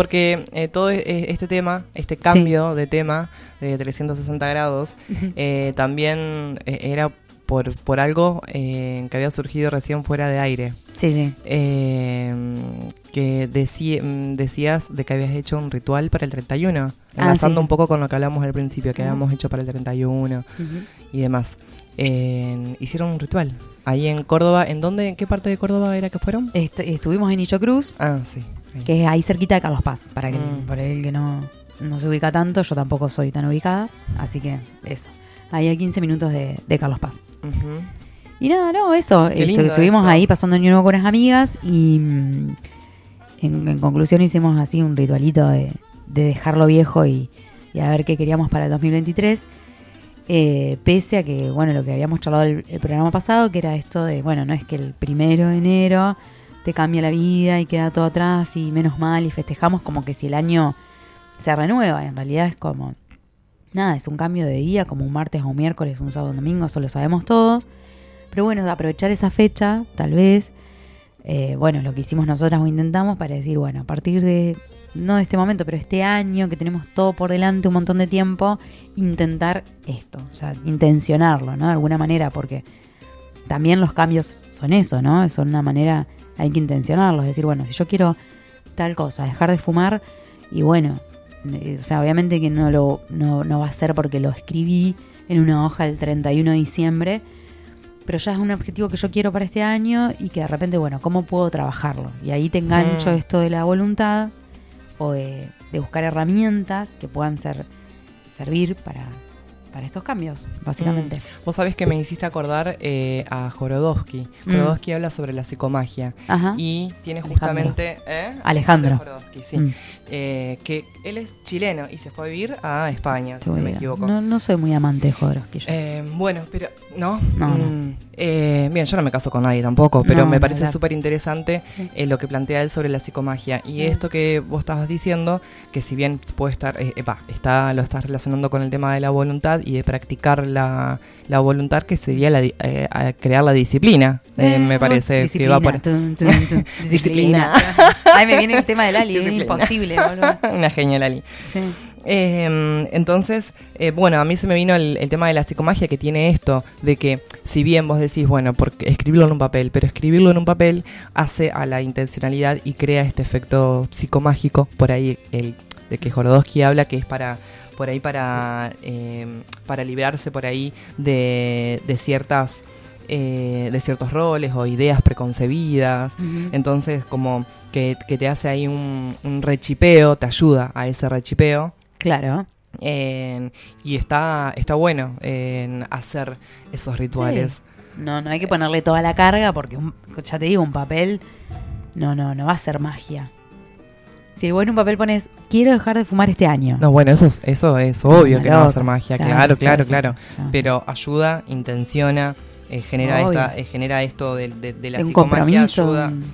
porque eh, todo e- este tema, este cambio de tema de 360 grados, eh, también eh, era por, por algo eh, que había surgido recién fuera de aire. Sí, sí. Eh, que decí- mm, decías de que habías hecho un ritual para el 31, Ah, enlazando sí, un poco con lo que hablamos al principio, que habíamos hecho para el 31 Ujú. y demás. Eh, hicieron un ritual ahí en Córdoba. ¿En dónde? ¿En qué parte de Córdoba era que fueron? Est- estuvimos en Illo Cruz, Ah, sí. Ahí. que es ahí cerquita de Carlos Paz, para que Mm. por el que no, no se ubica tanto, yo tampoco soy tan ubicada, así que eso. Ahí a 15 minutos de, de Carlos Paz. Ujú. Y nada, no, eso. Lindo estuvimos eso. ahí pasando año nuevo con unas amigas y mm, en, en conclusión hicimos así un ritualito de, de dejarlo viejo y, y a ver qué queríamos para el 2023. Eh, pese a que, bueno, lo que habíamos charlado el, el programa pasado, que era esto de, bueno, no es que el primero de enero te cambia la vida y queda todo atrás y menos mal y festejamos como que si el año se renueva. En realidad es como, nada, es un cambio de día, como un martes o un miércoles, un sábado o un domingo, eso lo sabemos todos. Pero bueno, aprovechar esa fecha, tal vez, eh, bueno, lo que hicimos nosotras o intentamos para decir, bueno, a partir de, no de este momento, pero este año que tenemos todo por delante, un montón de tiempo, intentar esto, o sea, intencionarlo, ¿no? De alguna manera, porque también los cambios son eso, ¿no? Son una manera, hay que intencionarlos, decir, bueno, si yo quiero tal cosa, dejar de fumar, y bueno, eh, o sea, obviamente que no, lo, no, no va a ser porque lo escribí en una hoja el 31 de diciembre, pero ya es un objetivo que yo quiero para este año y que de repente, bueno, ¿cómo puedo trabajarlo? Y ahí te engancho Mm. esto de la voluntad o de, de buscar herramientas que puedan ser servir para, para estos cambios, básicamente. Mm. Vos sabés que me hiciste acordar eh, a Jorodowski. Mm. Jorodowski habla sobre la psicomagia. Ajá. Y tiene Alejandro. justamente... ¿eh? Alejandro. Jorodowski, sí. Mm. Eh, que él es chileno y se fue a vivir a España, si no me equivoco. No, no soy muy amante de Jodorowsky. yo. Eh, bueno, pero no. No, no. Eh, bien, yo no me caso con nadie tampoco, pero No, me parece súper interesante eh, lo que plantea él sobre la psicomagia. Y Mm. esto que vos estabas diciendo, que si bien puede estar, eh, eh, va, está, lo estás relacionando con el tema de la voluntad y de practicar la, la voluntad, que sería la, eh, crear la disciplina, eh, me parece que va por... Tun. Disciplina. Ay, me viene el tema del Ali, es Disciplina. imposible, boludo. Una genial Ali. Sí. Eh, entonces, eh, bueno, a mí se me vino el, el tema de la psicomagia que tiene esto, de que si bien vos decís, bueno, porque escribirlo en un papel, pero escribirlo en un papel hace a la intencionalidad y crea este efecto psicomágico, por ahí el de que Jorodowski habla, que es para por ahí para, eh, para liberarse por ahí de, de ciertas eh, de ciertos roles o ideas preconcebidas. Entonces, como que, que te hace ahí un, un rechipeo, te ayuda a ese rechipeo. Claro. Y está, está bueno en hacer esos rituales. No, no hay que ponerle toda la carga porque un- ya te digo, un papel no, no, no va a ser magia. Si vos en un papel pones quiero dejar de fumar este año. No, bueno, eso es, eso es obvio Una que no va a ser magia, Claro, claro, claro. Pero ayuda, intenciona, eh, genera Obvio. esta, eh, genera esto de, de- de la un psicomagia, ayuda. un-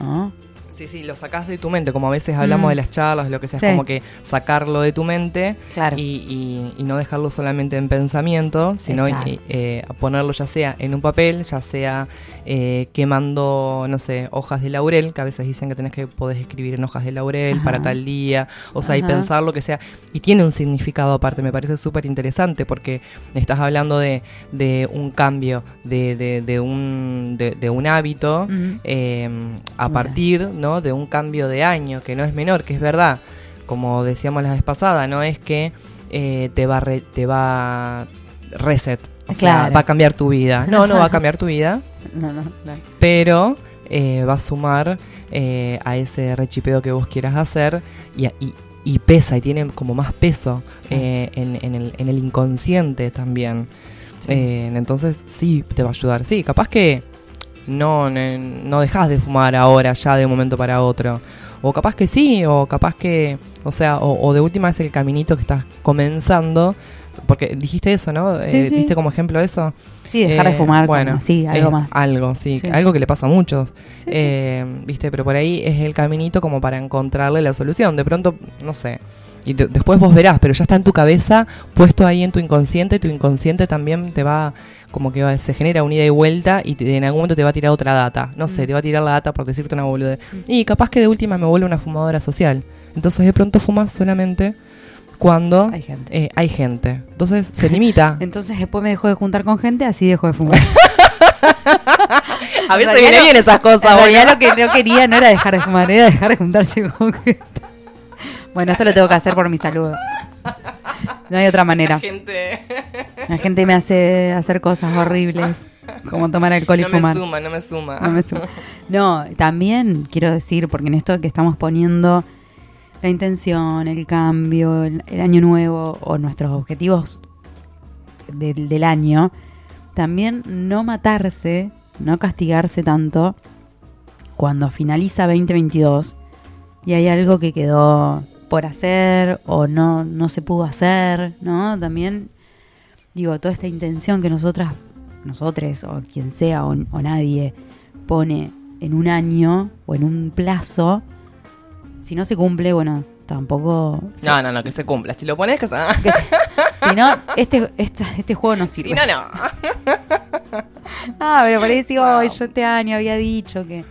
¿no? Sí, sí, lo sacás de tu mente, como a veces hablamos Mm. de las charlas, lo que sea, Sí. es como que sacarlo de tu mente Claro. y, y- y no dejarlo solamente en pensamiento, sino eh, eh, ponerlo ya sea en un papel, ya sea eh, quemando, no sé, hojas de laurel, que a veces dicen que tenés que podés escribir en hojas de laurel Ajá. para tal día, o sea, y pensar lo que sea. Y tiene un significado aparte, me parece súper interesante porque estás hablando de, de un cambio, de, de- de un, de, un hábito eh, a partir ¿no? De un cambio de año, que no es menor, que es verdad, como decíamos la vez pasada, no es que eh, te va re- te va reset, o sea, va a cambiar tu vida. No, no va a cambiar tu vida, No, no, no. pero eh, va a sumar eh, a ese rechipeo que vos quieras hacer y, y- y pesa y tiene como más peso eh, en, en el, en el inconsciente también. Sí. Entonces sí te va a ayudar. Sí, capaz que no, no, dejas de fumar ahora ya de un momento para otro. O capaz que sí, o capaz que, o sea, o, o de última es el caminito que estás comenzando. Porque dijiste eso, ¿no? Sí, Eh, sí. ¿Diste como ejemplo eso? Sí, dejar de Eh, fumar. Bueno, como- sí, algo más. Algo, sí, Sí. algo que le pasa a muchos. Eh, ¿Viste? Pero por ahí es el caminito como para encontrarle la solución. De pronto, no sé. Y de- después vos verás, pero ya está en tu cabeza, puesto ahí en tu inconsciente. Tu inconsciente también te va como que va- se genera un ida y vuelta y te- en algún momento te va a tirar otra data. No sé, Mm. te va a tirar la data por decirte una boludez. Y capaz que de última me vuelve una fumadora social. Entonces de pronto fumas solamente cuando Hay gente. eh, hay gente. Entonces se limita. Entonces después me dejó de juntar con gente, así dejó de fumar. a veces vienen bien esas cosas. en realidad lo que no quería no era dejar de fumar, era dejar de juntarse con gente. Bueno, esto lo tengo que hacer por mi salud. No hay otra manera. gente La gente me hace hacer cosas horribles, como tomar alcohol y no me fumar. suma, no me suma. No me suma. No, también quiero decir, porque en esto que estamos poniendo la intención, el cambio, el, el año nuevo o nuestros objetivos del, del año, también no matarse, no castigarse tanto cuando finaliza 2022 y hay algo que quedó por hacer o no, no se pudo hacer, ¿no? También, digo, toda esta intención que nosotras, nosotros o quien sea o, o nadie pone en un año o en un plazo, si no se cumple, bueno, tampoco... No, no, no, que se cumpla. Si lo pones, que se... Si no, este, este, este juego no sirve. Si no, no. Ah, pero por ahí digo, Wow. "Ay, yo este año había dicho que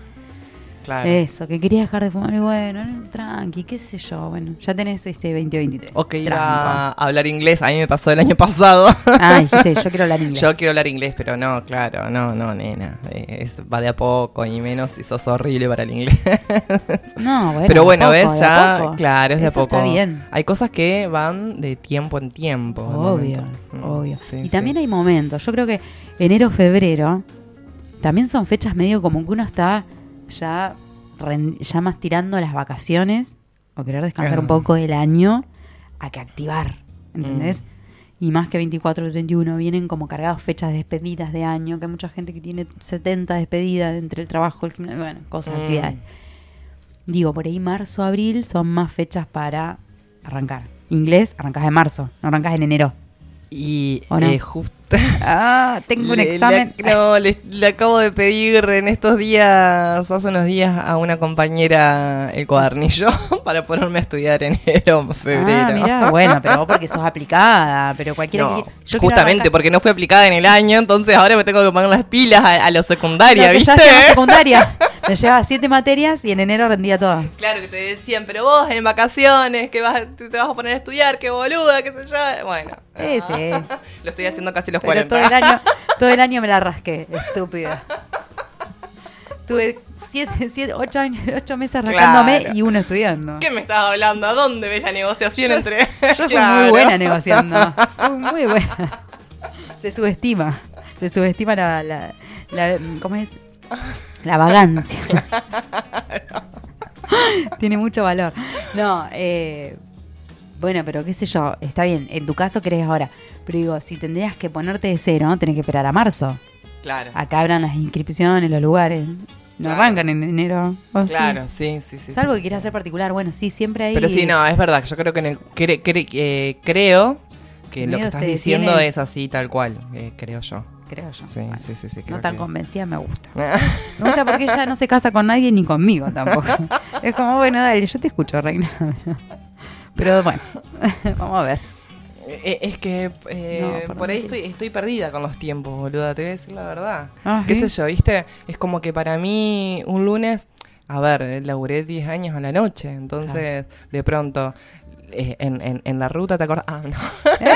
Claro. eso, que quería dejar de fumar y bueno, no, tranqui, qué sé yo, bueno, ya tenés este 2023. O que iba a hablar inglés. A mí me pasó el año pasado. Ah, dijiste, yo quiero hablar inglés. Yo quiero hablar inglés, pero no, claro, no, no, nena. Eh, es- va de a poco y menos si sos horrible para el inglés. No, bueno. pero bueno, ves, ya, claro, es de a poco. Está bien. Hay cosas que van de tiempo en tiempo. Obvio. Mm, obvio. sí, y sí. también hay momentos. Yo creo que enero, febrero también son fechas medio como que uno está ya, ya más tirando las vacaciones o querer descansar Ah. un poco del año a que activar. ¿Entendés? Mm. Y más que 24 o 31 vienen como cargados fechas de despedidas de año, que hay mucha gente que tiene 70 despedidas entre el trabajo, el gimnasio, bueno, cosas, Mm. actividades. Digo, por ahí marzo, abril son más fechas para arrancar. Inglés, arrancas en marzo, no arrancas en enero. Y eh, justo. Ah, tengo un examen. le- no, le, le acabo de pedir en estos días, hace unos días, a una compañera el cuadernillo para ponerme a estudiar enero, febrero. Ah, bueno, pero vos porque sos aplicada, pero cualquiera No, que quiera- yo justamente porque no fui aplicada en el año, entonces ahora me tengo que poner las pilas a, a lo secundaria, ¿viste? ya secundaria. Me llevaba siete materias y en enero rendía todas. Claro que te decían, pero vos en vacaciones, que vas, te, vas a poner a estudiar, qué boluda, qué sé yo. Bueno, Sí, sí. lo estoy haciendo casi los Pero 40. todo el año, todo el año me la rasqué, estúpida. Tuve siete, siete, ocho, años, ocho meses rascándome Claro. y uno estudiando. ¿Qué me estás hablando? ¿A dónde ves la negociación Yo- entre.? Yo fui Claro. muy buena negociando. Fui muy buena. Se subestima. Se subestima la, la, la- ¿cómo es? La vagancia. Tiene mucho valor. No, eh, bueno, pero qué sé yo, está bien. En tu caso crees ahora. Pero digo, si tendrías que ponerte de cero, tenés que esperar a marzo. Claro. Acá abran las inscripciones, los lugares. No Claro. arrancan en enero. Claro, sí, sí, sí. Salvo sí, que sí, quieras hacer particular. Bueno, sí, siempre hay. Pero sí, no, es verdad. Yo creo que en el. cre- cre- eh, creo que lo que estás diciendo es así, tal cual. eh, creo yo. Creo yo. Sí, Bueno, sí, sí, sí. creo no tan que- convencida me gusta. Me gusta porque ella no se casa con nadie ni conmigo tampoco. Es como, bueno, dale, yo te escucho, reina. Pero bueno, vamos a ver. Eh, Es que eh, No, por ahí estoy, estoy perdida con los tiempos, boluda, te voy a decir la verdad. Ah, ¿Qué ¿sí? sé yo, viste? Es como que para mí un lunes, a ver, eh, laburé 10 años a la noche, entonces de pronto eh, en, en, en la ruta, ¿te acordás? Ah,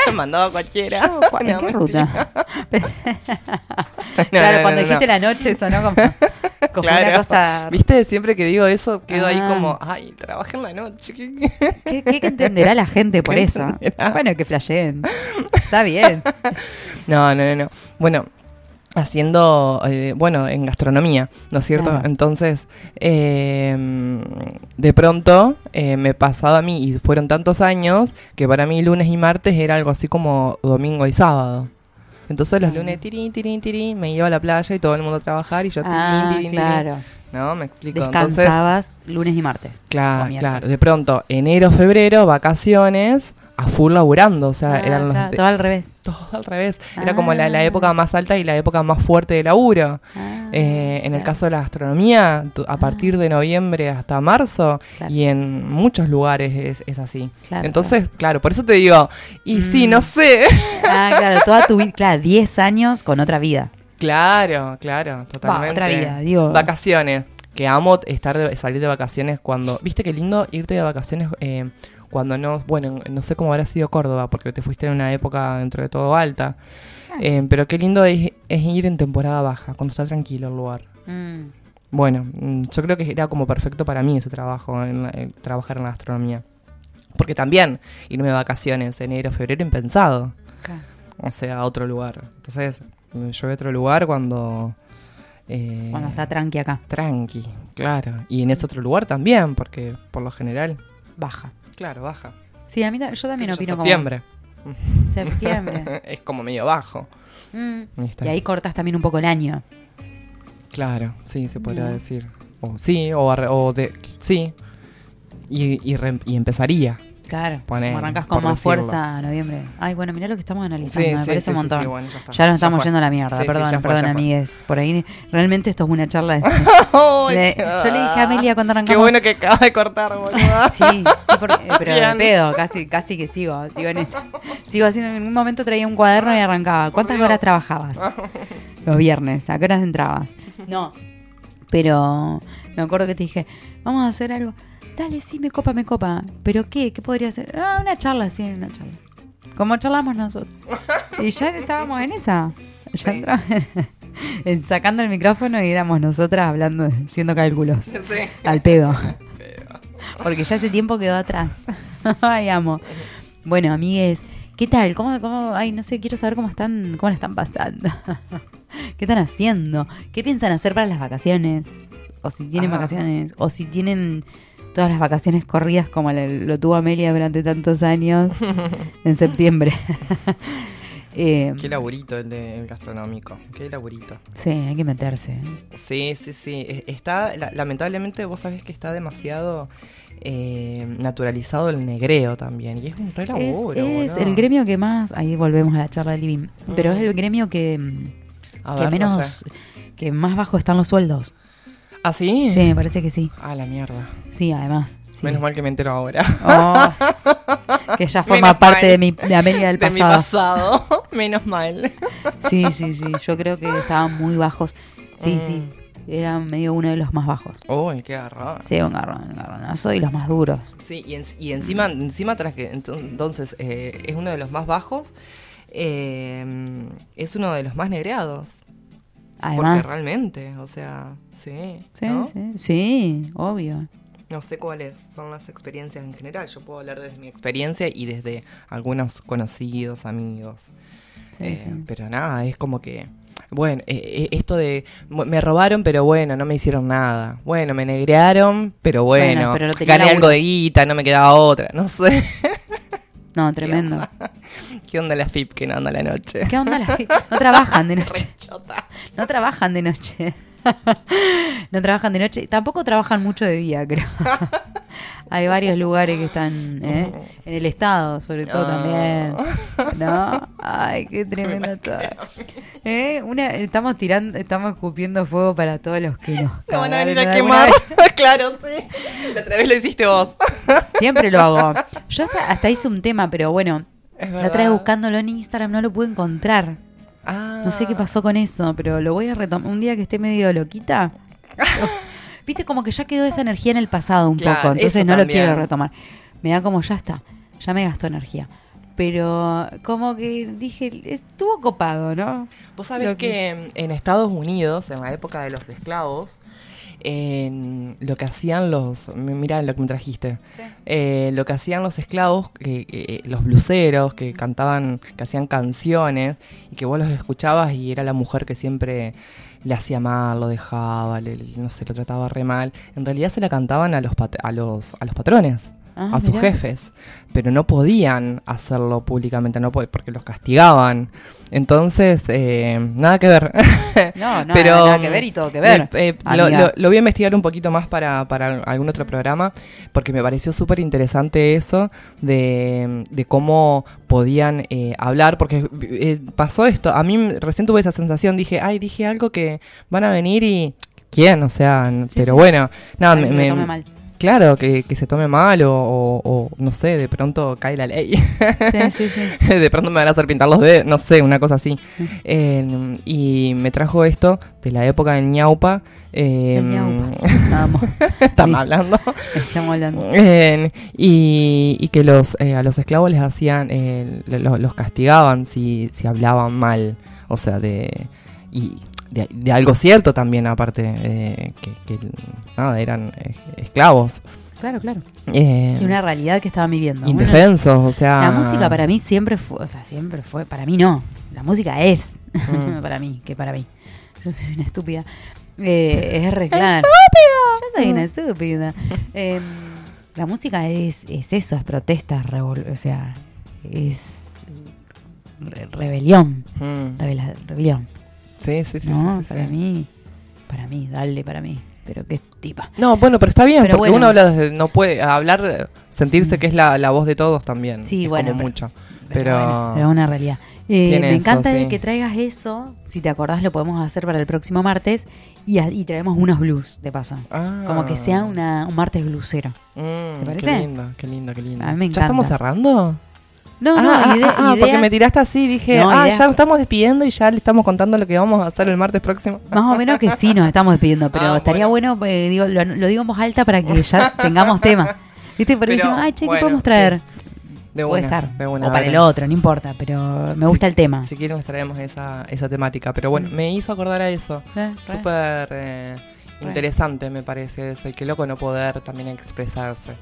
no, mandaba cualquiera. Yo, ¿cu- ¿En No, qué ruta? No, claro, cuando dijiste la noche sonó como, como Claro. una cosa... Viste, siempre que digo eso, quedo ahí Ah. como, ay, trabajé en la noche. ¿qué- ¿Qué, qué entenderá la gente por ¿Qué eso? entenderá? Bueno, que flasheen. Está bien. No, no, no, no. Bueno, haciendo, eh, bueno, en gastronomía, ¿no es cierto? Claro. Entonces, eh, de pronto eh, me pasaba a mí, y fueron tantos años, que para mí lunes y martes era algo así como domingo y sábado. Entonces los Claro. lunes, tirín, tirín, tirín, me iba a la playa y todo el mundo a trabajar y yo, tirín, Ah, tirín, tirín. claro. ¿No? Me explico. Entonces, Descansabas lunes y martes. Claro, claro. De pronto, enero, febrero, vacaciones, a full laburando, o sea, Ah, eran los claro, todo al revés. todo al revés. Era como la, la Ah. época más alta y la época más fuerte de laburo. Ah, Eh, en el caso de la astronomía, a partir de noviembre hasta marzo, Claro. y en muchos lugares es, es así. Claro, Entonces, claro. por eso te digo, y sí, Mm. no sé. Ah, claro, toda tu vida, claro, 10 años con otra vida. claro, claro, totalmente. otra vida, digo. Vacaciones, que amo estar de- salir de vacaciones cuando, viste qué lindo irte de vacaciones eh, cuando no, bueno, no sé cómo habrá sido Córdoba, porque te fuiste en una época dentro de todo alta. Eh, pero qué lindo es, es ir en temporada baja, cuando está tranquilo el lugar. Mm, Bueno, mm, yo creo que era como perfecto para mí ese trabajo, en la- en trabajar en la astronomía. Porque también irme de vacaciones enero, febrero impensado. claro. O sea, a otro lugar. Entonces, mm, yo voy a otro lugar cuando... eh, Cuando está tranqui acá, Tranqui, claro. Y en ese otro lugar también, porque por lo general... baja. Claro, baja. Sí, a mí yo también yo, opino septiembre. como septiembre. es como medio bajo. Mm. Y ahí cortas también un poco el año. Claro, sí, se podría No. decir. O sí, o, o de... Sí. Y, y, re- y empezaría. Claro, arrancas con más decirlo. fuerza noviembre. Ay, bueno, mirá lo que estamos analizando, Sí, me sí, parece sí, un montón. bueno, ya nos estamos yendo a la mierda, perdón, fue, perdón, amigues. Por ahí, realmente esto es una charla. de- yo le dije a Amelia cuando arrancamos. Qué bueno que acabas de cortar, boludo. Sí, sí, porque- pero de pedo, casi, casi que sigo, sigo en. Sigo haciendo, en un momento traía un cuaderno y arrancaba. ¿Cuántas horas trabajabas? Los viernes, ¿a qué horas entrabas? No, pero me acuerdo que te dije, vamos a hacer algo. Dale, sí, me copa, me copa. ¿Pero qué? ¿Qué podría ser? Ah, una charla, sí, una charla. Como charlamos nosotros. Y ya estábamos en esa. Ya Sí. entramos en- en sacando el micrófono y éramos nosotras hablando, haciendo cálculos. Sí. Al pedo. Porque ya ese tiempo quedó atrás. Ay, amo. Bueno, amigues, ¿qué tal? ¿Cómo, cómo, ay, no sé, quiero saber cómo están, cómo la están pasando. ¿Qué están haciendo? ¿Qué piensan hacer para las vacaciones? O si tienen vacaciones, o si tienen todas las vacaciones corridas como le- lo tuvo Amelia durante tantos años en septiembre. Eh, Qué laburito el de el gastronómico. Qué laburito. sí, hay que meterse. Sí, sí, sí. E- Está, la- lamentablemente, vos sabés que está demasiado eh, naturalizado el negreo también. Y es un re Es, laburo, es boludo. el gremio que más, ahí volvemos a la charla de Living, pero es el gremio que, mm, A que ver, no menos, sé. que más bajo están los sueldos. ¿Ah, sí? Sí, me parece que sí. Ah, la mierda. Sí, además. sí. Menos mal que me entero ahora. Oh, que ya forma Menos parte mal. de mi de Amelia del de mi pasado. pasado. Menos mal. Sí, sí, sí. Yo creo que estaban muy bajos. Sí, Mm. sí. Era medio uno de los más bajos. Uy, qué garrón. Sí, un garrón, un garronazo y los más duros. Sí, y, en- y encima, encima tras que ento- entonces eh, es uno de los más bajos, eh, es uno de los más negreados. Porque Además. realmente, o sea, sí. Sí, ¿no? sí, sí, obvio. No sé cuáles son las experiencias en general. Yo puedo hablar desde mi experiencia y desde algunos conocidos, amigos. Sí, Eh, sí. Pero nada, es como que. Bueno, eh, eh, esto de. Me robaron, pero bueno, no me hicieron nada. Bueno, me negrearon, pero bueno. Bueno, pero gané algo de guita, no me quedaba otra. No sé. No, tremendo. ¿Qué onda la FIP que no anda la noche? ¿Qué onda las fi- No trabajan de noche. No trabajan de noche. no trabajan de noche. Tampoco trabajan mucho de día, creo. Hay varios lugares que están ¿eh? en el estado, sobre todo también. ¿No? Ay, qué tremendo todo. ¿Eh? Una, estamos tirando, estamos escupiendo fuego para todos los que nos No van a venir a quemar. claro, sí. La otra vez lo hiciste vos. Siempre lo hago. Yo hasta, hasta hice un tema, pero bueno, Es la otra vez buscándolo en Instagram no lo pude encontrar. Ah. No sé qué pasó con eso, pero lo voy a retomar. Un día que esté medio loquita. Viste, como que ya quedó esa energía en el pasado un Claro, poco, entonces no lo quiero retomar. Me da como ya está, ya me gastó energía. Pero como que dije, estuvo copado, ¿no? Vos sabés que en Estados Unidos, en la época de los esclavos, en lo que hacían los. mi- Mirá lo que me trajiste. Eh, lo que hacían los esclavos, que- que- los bluseros, que cantaban, que hacían canciones, y que vos los escuchabas y era la mujer que siempre le hacía mal, lo dejaba, le- no sé, lo trataba re mal. En realidad se la cantaban a los, pat- a los, a los patrones. Ah, a sus mirá. jefes, pero no podían hacerlo públicamente, no po- porque los castigaban. Entonces, eh, nada que ver. No, no, Pero, nada que ver y todo que ver. me- eh, lo, lo- lo voy a investigar un poquito más para, para algún otro programa, porque me pareció súper interesante eso de, de cómo podían eh, hablar, porque eh, pasó esto, a mí recién tuve esa sensación, dije, ay, dije algo que van a venir y... ¿Quién? O sea, Sí, pero sí. bueno, nada, Alguien me, me-. Claro, que, que se tome mal o, o- o, no sé, de pronto cae la ley. Sí, sí, sí. de pronto me van a hacer pintar los dedos, no sé, una cosa así. Eh, y me trajo esto de la época del ñaupa. eh, ñaupa. Estamos hablando. estamos hablando. Eh, y, y que los eh, a los esclavos les hacían, eh, lo- los castigaban si, si hablaban mal. O sea, de. Y de, de algo cierto también, aparte, eh, que, que, nada, eran esclavos. Claro, claro. eh, Y una realidad que estaban viviendo. Indefensos, o sea. La música para mí siempre fue, o sea, siempre fue, para mí no. La música es, Mm. para mí, que para mí. Yo soy una estúpida. Eh, es re claro. Yo soy una estúpida. Eh, la música es, es eso, es protesta, revol- o sea, es re- rebelión, Mm. revela- rebelión. Sí, sí, sí. no, sí, sí, para sí. mí, para mí, dale para mí. Pero qué tipa. No, bueno, pero está bien, Pero porque bueno. uno habla desde, no puede hablar, eh, sentirse que es la, la voz de todos también. Sí, es bueno, como pero- mucho. Pero, bueno, pero una realidad. Eh, me encanta de que traigas eso. Si te acordás, lo podemos hacer para el próximo martes. Y, traemos unos blues, de paso. Ah. Como que sea una, un martes bluesero. Mm, ¿te parece? Qué lindo, qué lindo, qué lindo. A mí me ¿Ya estamos cerrando? No, ah, no, ah, ide- ah, ah, porque ideas me tiraste así, dije, No, ah, ideas- ya estamos despidiendo y ya le estamos contando lo que vamos a hacer el martes próximo. Más o menos que sí nos estamos despidiendo, pero Ah, estaría bueno, eh, digo, lo, lo digo en voz alta para que ya tengamos tema. ¿Viste? Por ahí decimos, ay, che, ¿qué podemos traer? De Puede una, estar. de una, o para el otro, no importa, pero me gusta Si- el tema. Si quieren les traemos esa, esa temática. Pero bueno, Mm. me hizo acordar a eso. Eh. Súper eh, Re. interesante me parece eso. Y qué loco no poder también expresarse.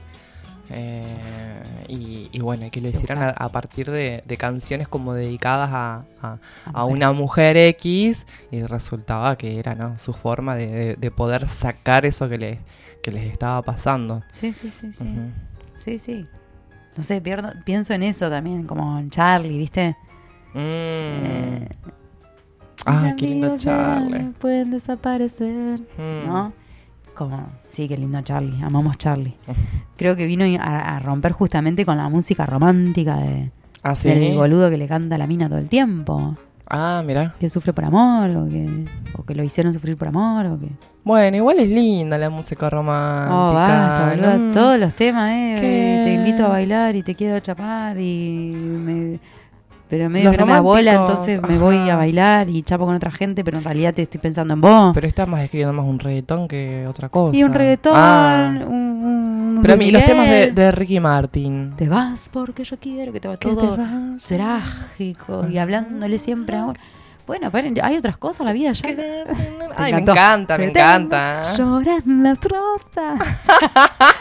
Eh, y, y bueno, y que lo hicieran a, a partir de, de canciones como dedicadas a, a- a una mujer X y resultaba que era ¿no? su forma de, de- de poder sacar eso que, le, que les estaba pasando. Sí, sí, sí, sí. Sí, sí. No sé, pierdo- pienso en eso también, como en Charlie, ¿viste? Mm. Eh, Ah, qué lindo Charlie. Pueden desaparecer, Mm. ¿no? Como, sí, qué lindo Charlie, amamos Charlie. Creo que vino a, a romper justamente con la música romántica de, Ah, sí. del boludo que le canta a la mina todo el tiempo. Ah, mira. Que sufre por amor, o que, o que lo hicieron sufrir por amor, o que... Bueno, igual es linda la música romántica. Oh, basta, boludo. ¿no? Todos los temas, ¿eh? ¿Qué? Te invito a bailar y te quiero chapar y... Me... Pero medio que no me da bola, románticos, entonces me voy ajá. a bailar y chapo con otra gente, pero en realidad te estoy pensando en vos. Pero está más escribiendo más un reggaetón que otra cosa. y un reggaetón, Ah. un, un Pero a mí, los temas de, de Ricky Martin. Te vas porque yo quiero que te va todo te vas. trágico y hablándole siempre ahora. Bueno, paren, hay otras cosas en la vida ya. Ay, me encanta, me encanta. Lloran las rosas.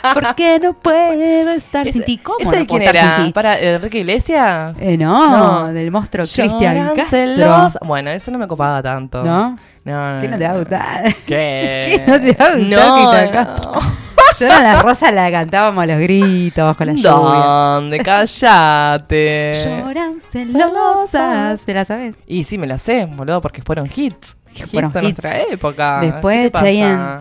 porque no puedo estar sin Ese- ti. ¿Cómo ¿Ese no de quién era? sin? ¿Para Enrique Iglesias? Eh, no, No. del monstruo Cristian Castro. Bueno, eso no me copaba tanto. ¿No? No, no, ¿Qué no te va a gustar? ¿Qué? ¿Qué no te va a gustar, No, Castro? Lloran las rosas la cantábamos a los gritos bajo la lluvia. ¿Dónde? Cállate. Lloran celosas. ¿Te la sabes? Y sí, me la sé, boludo, porque fueron hits. Que Hits fueron de hits. nuestra época. Después. Cheyenne.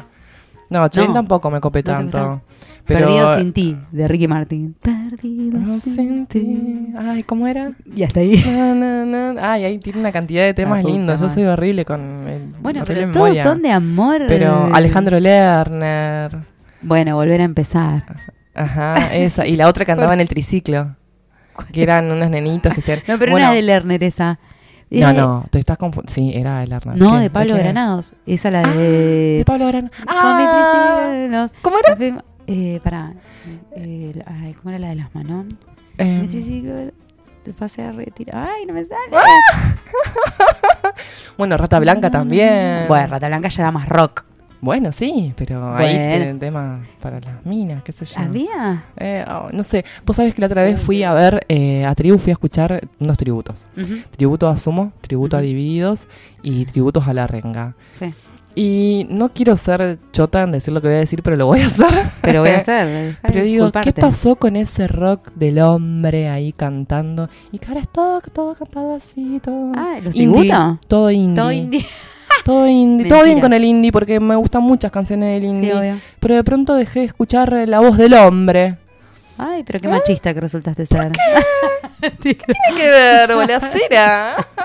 No, Cheyenne No. tampoco me copé ¿No te tanto. Pero... Perdido sin ti, de Ricky Martin. Perdido No sin, ti. Ay, ¿cómo era? Y hasta ahí. Ay, ahí tiene una cantidad de temas La puta lindos. Yo soy horrible con el Bueno, horrible pero todos son de amor. Pero Alejandro Lerner. Bueno, volver a empezar. Ajá, esa. Y la otra que andaba en el triciclo. Que eran unos nenitos que se... No, pero Bueno, no era de Lerner esa. No, de- no, te estás confundiendo. Sí, era de Lerner. No, ¿Qué? de Pablo? Granados. Esa la Ah, de... De Pablo Granados. Ah, ¿Cómo era? Eh, pará. Eh, ay, ¿Cómo era la de las Manon? Em, Mi triciclo te pasé a retirar. Ay, no me sale. bueno, Rata Blanca también. Bueno, Rata Blanca ya era más rock. Bueno, sí, pero ahí tienen temas para las minas, qué sé yo. ¿Había? Eh, oh, no sé, vos sabés que la otra vez fui a ver eh, a Tribu, fui a escuchar unos tributos. Tributo a Sumo, tributo a. Divididos y tributos a La Renga. Sí. Y no quiero ser chota en decir lo que voy a decir, pero lo voy a hacer. Pero voy a hacer. Pero digo, ¿qué pasó con ese rock del hombre ahí cantando? Y que ahora es todo, todo cantado así, todo. Ah, ¿los indie, tributo? Todo indie. Todo indie. Todo indie. todo bien con el indie porque me gustan muchas canciones del indie. Sí, obvio. Pero de pronto dejé de escuchar la voz del hombre. Ay, pero qué machista que resultaste ser. ¿Qué tiene que ver, bolacera?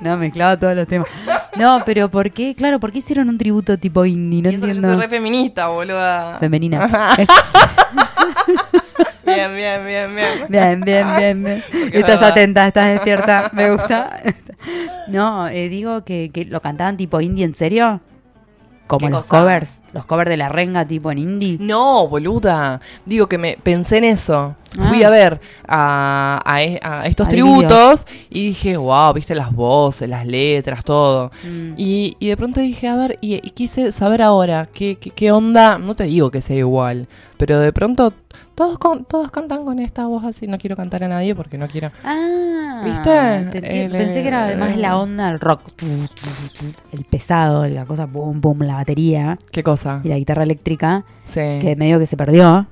No, mezclaba todos los temas. No, pero ¿por qué? Claro, ¿por qué hicieron un tributo tipo indie? No y eso que yo entiendo. soy re feminista, boluda. Femenina. Bien, bien, bien, bien. Bien, bien, bien, Estás atenta, estás despierta. Me gusta. No, eh, digo que, que lo cantaban tipo indie, ¿en serio? Como ¿Qué los cosa? covers. Los covers de la renga tipo en indie. No, boluda. Digo que me pensé en eso. Ah. Fui a ver a, a e- a estos tributos y dije, wow, viste las voces, las letras, todo. Mm. Y, y de pronto dije, a ver, y, y quise saber ahora qué, qué, qué onda. No te digo que sea igual, pero de pronto todos, con, todos cantan con esta voz así. No quiero cantar a nadie porque no quiero. Ah, ¿Viste? te El, Pensé que era eh, más la onda del rock. El pesado, la cosa boom, boom, la batería ¿Qué cosa? y la guitarra eléctrica, Sí. que medio que se perdió.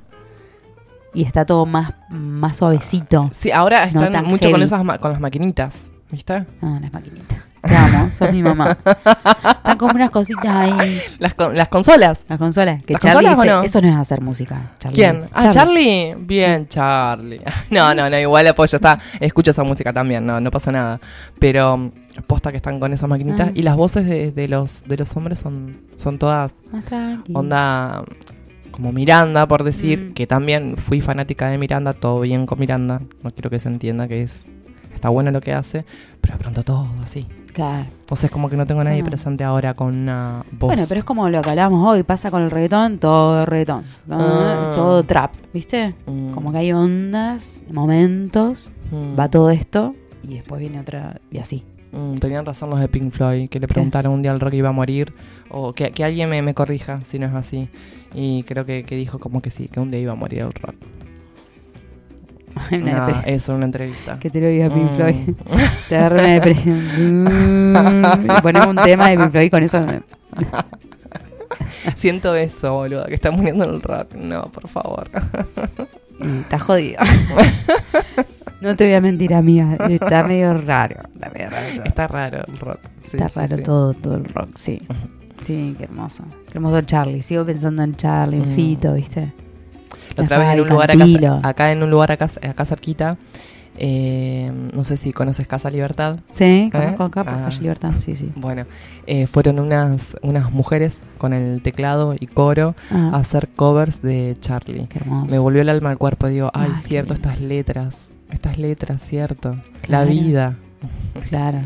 Y está todo más, más suavecito. Sí, ahora están mucho con esas ma- con las maquinitas, ¿viste? Ah, las maquinitas. Te amo, sos mi mamá. Están como unas cositas ahí. Las, con- las consolas. Las consolas. Que ¿Las Charlie consolas o dice, no? eso no es hacer música. Charlie. ¿Quién? Ah, Charlie. Bien, Charlie. No, no, no, igual apoyo, está, escucho esa música también, no, no pasa nada. Pero mm, posta que están con esas maquinitas Ah. y las voces de, de los de los hombres son son todas Más tranqui. onda como Miranda, por decir, Mm. que también fui fanática de Miranda, todo bien con Miranda, no quiero que se entienda que es está bueno lo que hace, pero de pronto todo así. Claro. O sea, es como que no tengo a nadie Sí. presente ahora con una voz. Bueno, pero es como lo que hablábamos hoy. Pasa con el reggaetón, todo reggaetón. ¿no? Ah. Todo trap, ¿viste? Mm, Como que hay ondas, momentos, mm. va todo esto y después viene otra y así. Mm, tenían razón los de Pink Floyd, que le preguntaron un día al rock iba a morir, o que, que alguien me, me corrija si no es así. Y creo que, que dijo como que sí, que un día iba a morir el rock. Una eso, una entrevista. Que te lo diga Pink Mm. Floyd. Te agarra una depresión. y ponemos un tema de Pink Floyd con eso. Siento eso, boludo, que está muriendo el rock. No, por favor. Y está jodido. No te voy a mentir, amiga. Está medio raro. Está medio raro. Está raro el rock. Sí, Está sí, raro sí. todo, todo el rock, sí. Sí, qué hermoso. Qué hermoso Charlie. Sigo pensando en Charlie, en Mm. Fito, ¿viste? La otra vez en Ay, un lugar acá, acá en un lugar acá, acá cerquita, eh, no sé si conoces Casa Libertad. Sí, conozco acá por Ah. Calle Libertad, sí, sí. Bueno, eh, fueron unas, unas mujeres con el teclado y coro Ah, a hacer covers de Charlie. qué hermoso. Me volvió el alma al cuerpo. Digo, ay, Ah, qué cierto, lindo. estas letras. Estas letras, cierto. La vida. Claro.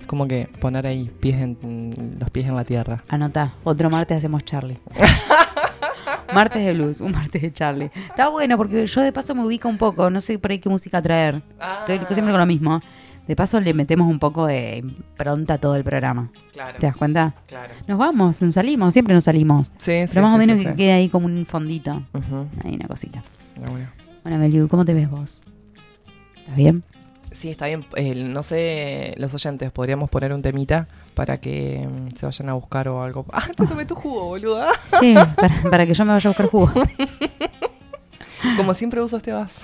Es como que poner ahí pies en, los pies en la tierra. Anotá, otro martes hacemos Charlie. martes de blues, un martes de Charlie. Está bueno porque yo de paso me ubico un poco, no sé por ahí qué música traer. Estoy siempre con lo mismo. De paso le metemos un poco de impronta a todo el programa. Claro, ¿Te das cuenta? claro. Nos vamos, nos salimos, siempre nos salimos. Sí, sí, Pero más sí, o menos sí, que quede ahí como un fondito. Ahí una cosita. bueno. Bueno, Meliu, ¿cómo te ves vos? ¿Estás bien? Sí, está bien. Eh, no sé, los oyentes, podríamos poner un temita para que mm, se vayan a buscar o algo. Ah, te tomé tu jugo, boluda. Sí, para, para que yo me vaya a buscar jugo. Como siempre uso este vaso.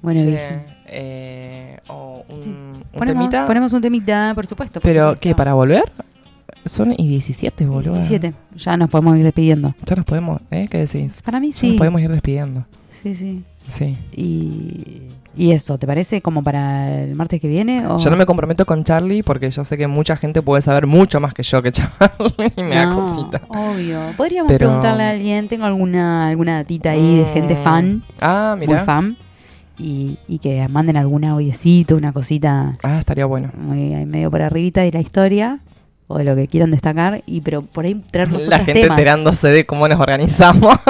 Bueno, dije. eh, o un, Sí. un Ponemos, temita. ponemos un temita, por supuesto. por Pero. ¿qué? ¿Para volver? Son y 17, boludo. 17. Ya nos podemos ir despidiendo. Ya nos podemos, ¿eh? ¿Qué decís? Para mí Ya sí. nos podemos ir despidiendo. Sí, sí. Sí. Y, y eso, ¿te parece como para el martes que viene? O... Yo no me comprometo con Charlie porque yo sé que mucha gente puede saber mucho más que yo que Charlie y me da cosita. Obvio. Podríamos Pero- preguntarle a alguien. Tengo alguna alguna datita ahí de gente Mm. fan, Ah, muy mira. fan. Y, y que manden algún audiecito, una cosita Ah, estaría bueno. muy medio por arribita de la historia o de lo que quieran destacar. Y pero por ahí traer La gente temas. enterándose de cómo nos organizamos.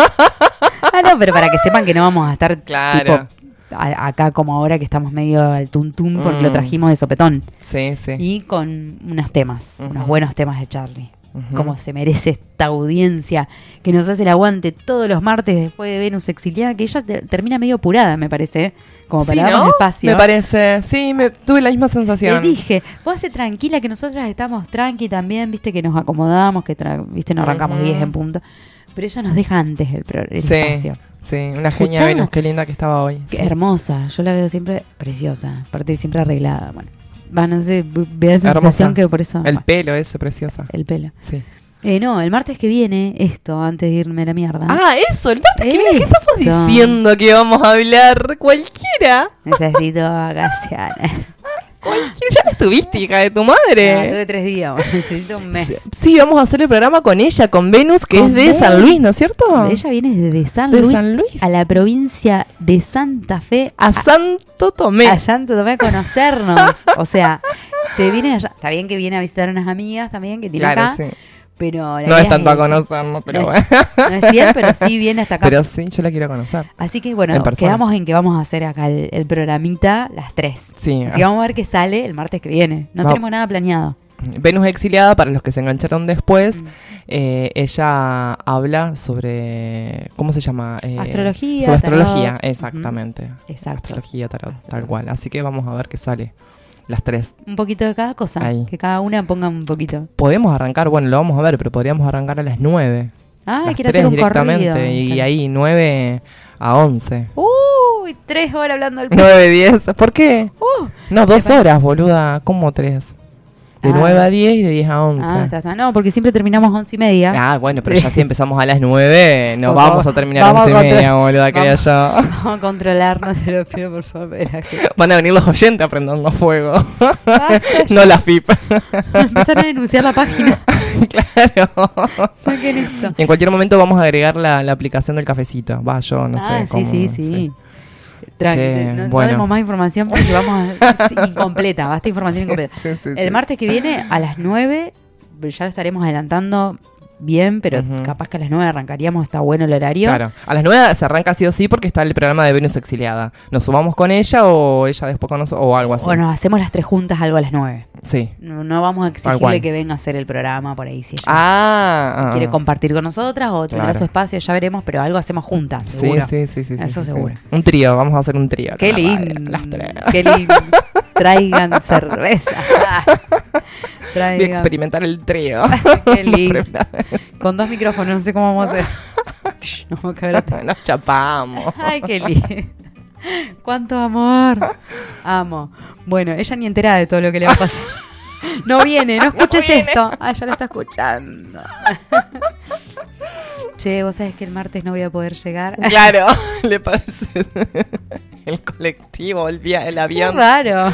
Ah, no, pero para que sepan que no vamos a estar Claro. tipo, a- acá como ahora que estamos medio al tuntum porque Mm. lo trajimos de sopetón. sí, sí. Y con unos temas, unos buenos temas de Charlie. Como se merece esta audiencia que nos hace el aguante todos los martes después de Venus exiliada, que ella te- termina medio apurada, me parece, ¿eh? como para Sí, darnos ¿no? espacio. Me parece, sí, me, tuve la misma sensación. Le dije, vos hace tranquila que nosotras estamos tranqui también, viste que nos acomodamos, que tra- viste nos arrancamos Ujú. 10 en punto. Pero ella nos deja antes el, el Sí, espacio. Sí, una genia Escuchá. Venus, qué linda que estaba hoy. Qué sí. hermosa, yo la veo siempre preciosa, aparte siempre arreglada. Bueno, van a ser, ve esa Hermosa. sensación que por eso. El bueno, pelo ese, preciosa. el pelo. Sí. Eh, no, el martes que viene, esto, antes de irme a la mierda. Ah, eso, el martes que viene, ¿qué estamos diciendo que vamos a hablar? Cualquiera. Necesito vacaciones. Cualquiera. Ya no estuviste, hija de tu madre. tuve tres días, necesito un mes. Sí, vamos a hacer el programa con ella, con Venus, que Con es de Venus. San Luis, ¿no es cierto? Ella viene desde San, ¿De Luis San Luis? a la provincia de Santa Fe A Santo Tomé. a Santo Tomé a conocernos. o sea, se viene allá. Está bien que viene a visitar unas amigas también que tiene Claro, acá. sí. Pero la No es tanto a conocernos, pero No bueno. No es 100, pero sí viene hasta acá. Pero sí, yo la quiero conocer. Así que bueno, En quedamos en que vamos a hacer acá el, el programita las tres. Sí. Así que vamos a ver qué sale el martes que viene. No tenemos nada planeado. Venus exiliada, para los que se engancharon después, Mm. eh, ella habla sobre. ¿Cómo se llama? Eh, Astrología, Sobre astrología, exactamente. Exacto. Astrología, tarot, tal cual. Así que vamos a ver qué sale. Las tres. Un poquito de cada cosa. Ahí. Que cada una ponga un poquito. Podemos arrancar, bueno, lo vamos a ver, pero podríamos arrancar a las nueve. Ah, las quiero tres hacer un directamente. corrido. Y ahí, nueve a once. Uy, tres horas hablando del Nueve, diez. ¿Por qué? Uh, No, dos horas, boluda. ¿Cómo tres? De Ah. 9 a 10 y de 10 a 11. Ah, está, está. No, porque siempre terminamos once y media. Ah, bueno, pero ya si empezamos a las 9, no vamos favor, a terminar a vamos 11 y media, boluda, quería yo. Vamos a controlarnos, te lo pido por favor. Van a venir los oyentes a prendernos fuego. No la FIP. Empezaron a denunciar la página. claro. Saquen esto. En cualquier momento vamos a agregar la, la aplicación del cafecito. Va, yo no ah, sé. sí, cómo, sí, sí. Tranqui, Che, no, no bueno. demos más información porque vamos a, incompleta, basta información incompleta. Sí, sí, El martes que viene a las 9, ya lo estaremos adelantando bien, pero capaz que a las 9 arrancaríamos, está bueno el horario. Claro. A las 9 se arranca sí o sí porque está el programa de Venus exiliada. ¿Nos sumamos con ella o ella después con nosotros? O algo así. Bueno, hacemos las tres juntas algo a las 9. Sí. No, no vamos a exigirle que venga a hacer el programa por ahí si ella Ah. quiere compartir con nosotras o tendrá Claro. su espacio, ya veremos, pero algo hacemos juntas, Sí, seguro. sí, sí, sí. sí, Eso sí, sí. seguro. Un trío, vamos a hacer un trío. Qué lindo. Las tres. Qué lindo. Traigan cerveza. Voy a experimentar el trío. Qué lindo. Primera Con dos micrófonos, no sé cómo vamos a hacer. Nos vamos a chapamos. Ay, qué lindo. Cuánto amor. Amo. Bueno, ella ni entera de todo lo que le va a pasar. No viene, no escuches viene. esto. Ah, ya lo está escuchando. Che, vos sabés que el martes no voy a poder llegar. Claro, le parece el colectivo, el, via- el Qué avión. raro.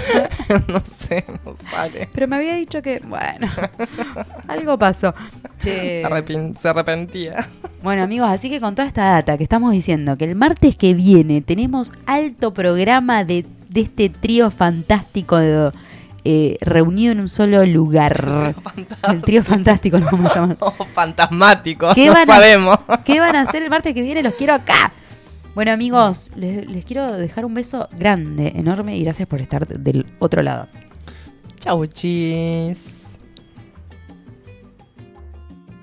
no sé, no sale. Pero me había dicho que, bueno, algo pasó. Che. Se, se arrepentía. Bueno, amigos, así que con toda esta data que estamos diciendo que el martes que viene tenemos alto programa de, de este trío fantástico de, eh, reunido en un solo lugar. El trío fantástico lo vamos a llamar. Oh, fantasmático, ¿Qué no van a- sabemos. ¿Qué van a hacer el martes que viene? Los quiero acá. Bueno, amigos, les, les quiero dejar un beso grande, enorme y gracias por estar del otro lado. Chau, chis.